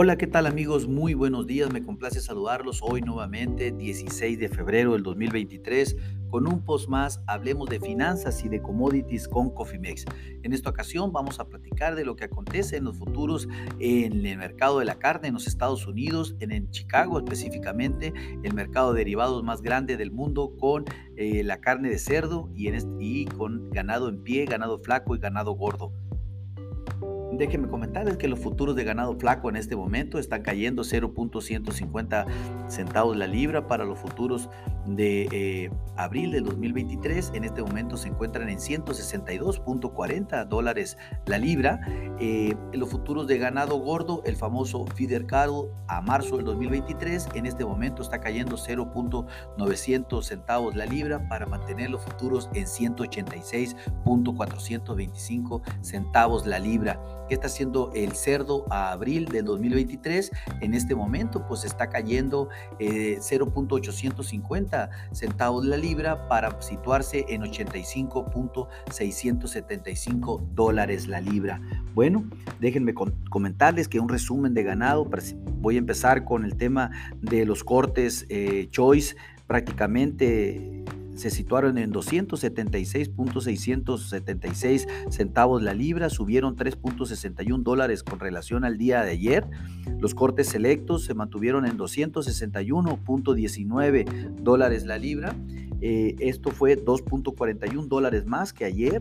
Hola, ¿qué tal amigos? Muy buenos días, me complace saludarlos hoy nuevamente, 16 de febrero del 2023, con un post más, hablemos de finanzas y de commodities con Cofimex. En esta ocasión vamos a platicar de lo que acontece en los futuros en el mercado de la carne en los Estados Unidos, en, en Chicago específicamente, el mercado de derivados más grande del mundo con eh, la carne de cerdo y, con ganado en pie, ganado flaco y ganado gordo. Déjenme comentarles que los futuros de ganado flaco en este momento están cayendo 0.150 centavos la libra para los futuros de eh, abril del 2023. En este momento se encuentran en 162.40 dólares la libra. Eh, los futuros de ganado gordo, el famoso feeder cattle a marzo del 2023, en este momento está cayendo 0.900 centavos la libra para mantener los futuros en 186.425 centavos la libra. ¿Qué está haciendo el cerdo a abril del 2023? En este momento pues está cayendo 0.850 centavos la libra para situarse en 85.675 dólares la libra. Bueno, déjenme comentarles que un resumen de ganado, voy a empezar con el tema de los cortes eh, choice prácticamente se situaron en 276.676 centavos la libra, subieron 3.61 dólares con relación al día de ayer. Los cortes selectos se mantuvieron en 261.19 dólares la libra. Eh, esto fue 2.41 dólares más que ayer.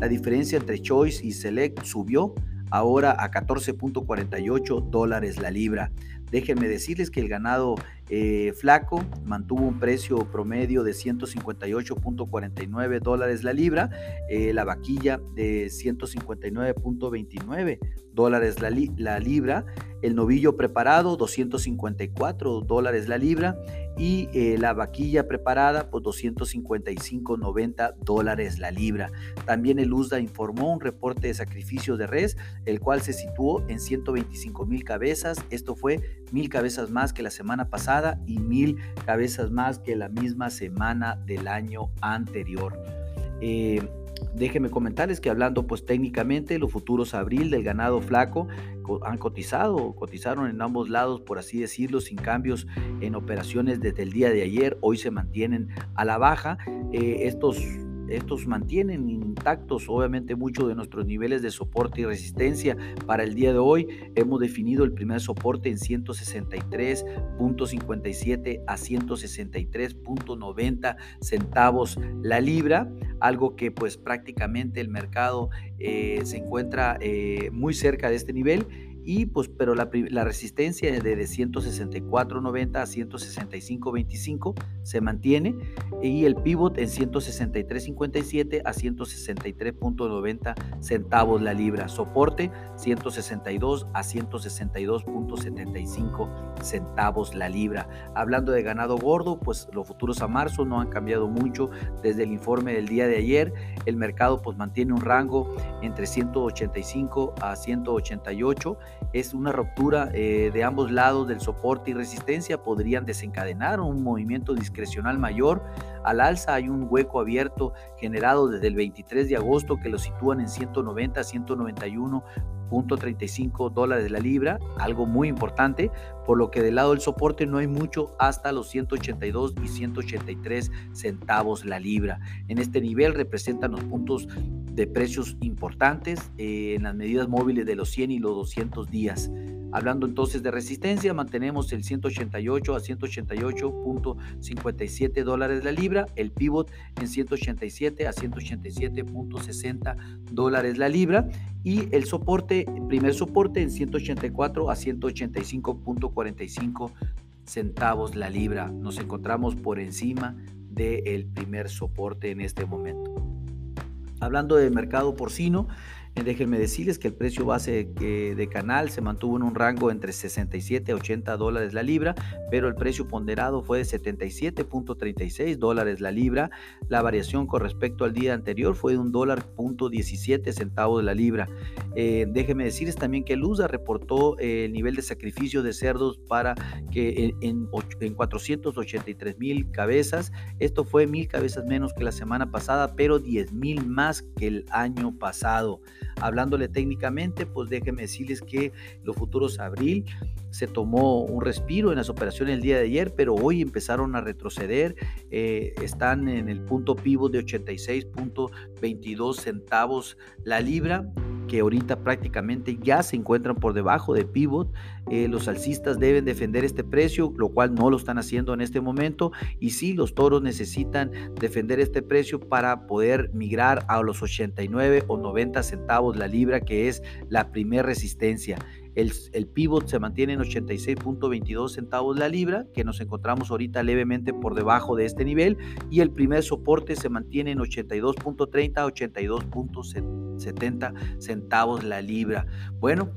La diferencia entre Choice y Select subió ahora a 14.48 dólares la libra. Déjenme decirles que el ganado eh, flaco mantuvo un precio promedio de 158.49 dólares la libra, eh, la vaquilla de 159.29 dólares la, la, libra, el novillo preparado 254 dólares la libra y eh, la vaquilla preparada pues 255.90 dólares la libra. También el USDA informó un reporte de sacrificio de res, el cual se situó en 125 mil cabezas. Esto fue mil cabezas más que la semana pasada y mil cabezas más que la misma semana del año anterior. Eh, déjenme comentarles que hablando pues técnicamente los futuros abril del ganado flaco han cotizado, cotizaron en ambos lados por así decirlo sin cambios en operaciones desde el día de ayer, hoy se mantienen a la baja. Eh, estos estos mantienen intactos obviamente muchos de nuestros niveles de soporte y resistencia. Para el día de hoy hemos definido el primer soporte en 163.57 a 163.90 centavos la libra, algo que pues prácticamente el mercado eh, se encuentra eh, muy cerca de este nivel y pues pero la, resistencia de, de 164.90 a 165.25 se mantiene y el pivot en 163.57 a 163.90 centavos la libra, soporte 162 a 162.75 centavos la libra. Hablando de ganado gordo, pues los futuros a marzo no han cambiado mucho. Desde el informe del día de ayer, el mercado pues mantiene un rango entre 185 a 188 es una ruptura eh, de ambos lados del soporte y resistencia, podrían desencadenar un movimiento discrecional mayor. Al alza hay un hueco abierto generado desde el 23 de agosto que lo sitúan en 190 a 191 .35 dólares la libra, algo muy importante, por lo que del lado del soporte no hay mucho hasta los 182 y 183 centavos la libra. En este nivel representan los puntos de precios importantes eh, en las medidas móviles de los 100 y los 200 días. Hablando entonces de resistencia, mantenemos el 188 a 188.57 dólares la libra, el pivot en 187 a 187.60 dólares la libra y el soporte, primer soporte en 184 a 185.45 centavos la libra. Nos encontramos por encima del primer soporte en este momento. Hablando de mercado porcino, déjenme decirles que el precio base de canal se mantuvo en un rango entre 67 y 80 dólares la libra, pero el precio ponderado fue de 77.36 dólares la libra. La variación con respecto al día anterior fue de un dólar punto 17 centavos la libra. Eh, déjenme decirles también que Lusa reportó eh, el nivel de sacrificio de cerdos para que en, en 483 mil cabezas, esto fue mil cabezas menos que la semana pasada, pero 10 mil más que el año pasado. Hablándole técnicamente, pues déjenme decirles que los futuros abril se tomó un respiro en las operaciones el día de ayer, pero hoy empezaron a retroceder. Eh, están en el punto pivot de 86.22 centavos la libra que ahorita prácticamente ya se encuentran por debajo de pivot. Eh, los alcistas deben defender este precio, lo cual no lo están haciendo en este momento. Y sí, los toros necesitan defender este precio para poder migrar a los 89 o 90 centavos la libra, que es la primera resistencia. El, pivot se mantiene en 86.22 centavos la libra, que nos encontramos ahorita levemente por debajo de este nivel, y el primer soporte se mantiene en 82.30 a 82.70 centavos la libra. Bueno,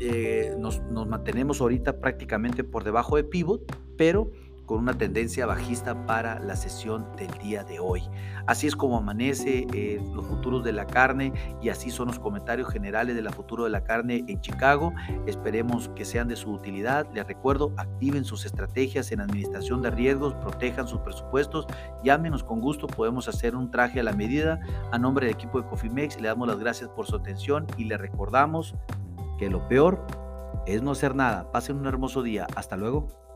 eh, nos, nos mantenemos ahorita prácticamente por debajo de pivot, pero con una tendencia bajista para la sesión del día de hoy. Así es como amanece eh, los futuros de la carne y así son los comentarios generales de la futuro de la carne en Chicago. Esperemos que sean de su utilidad. Les recuerdo, activen sus estrategias en administración de riesgos, protejan sus presupuestos, llámenos con gusto, podemos hacer un traje a la medida. A nombre del equipo de Cofimex le damos las gracias por su atención y le recordamos que lo peor es no hacer nada. Pasen un hermoso día. Hasta luego.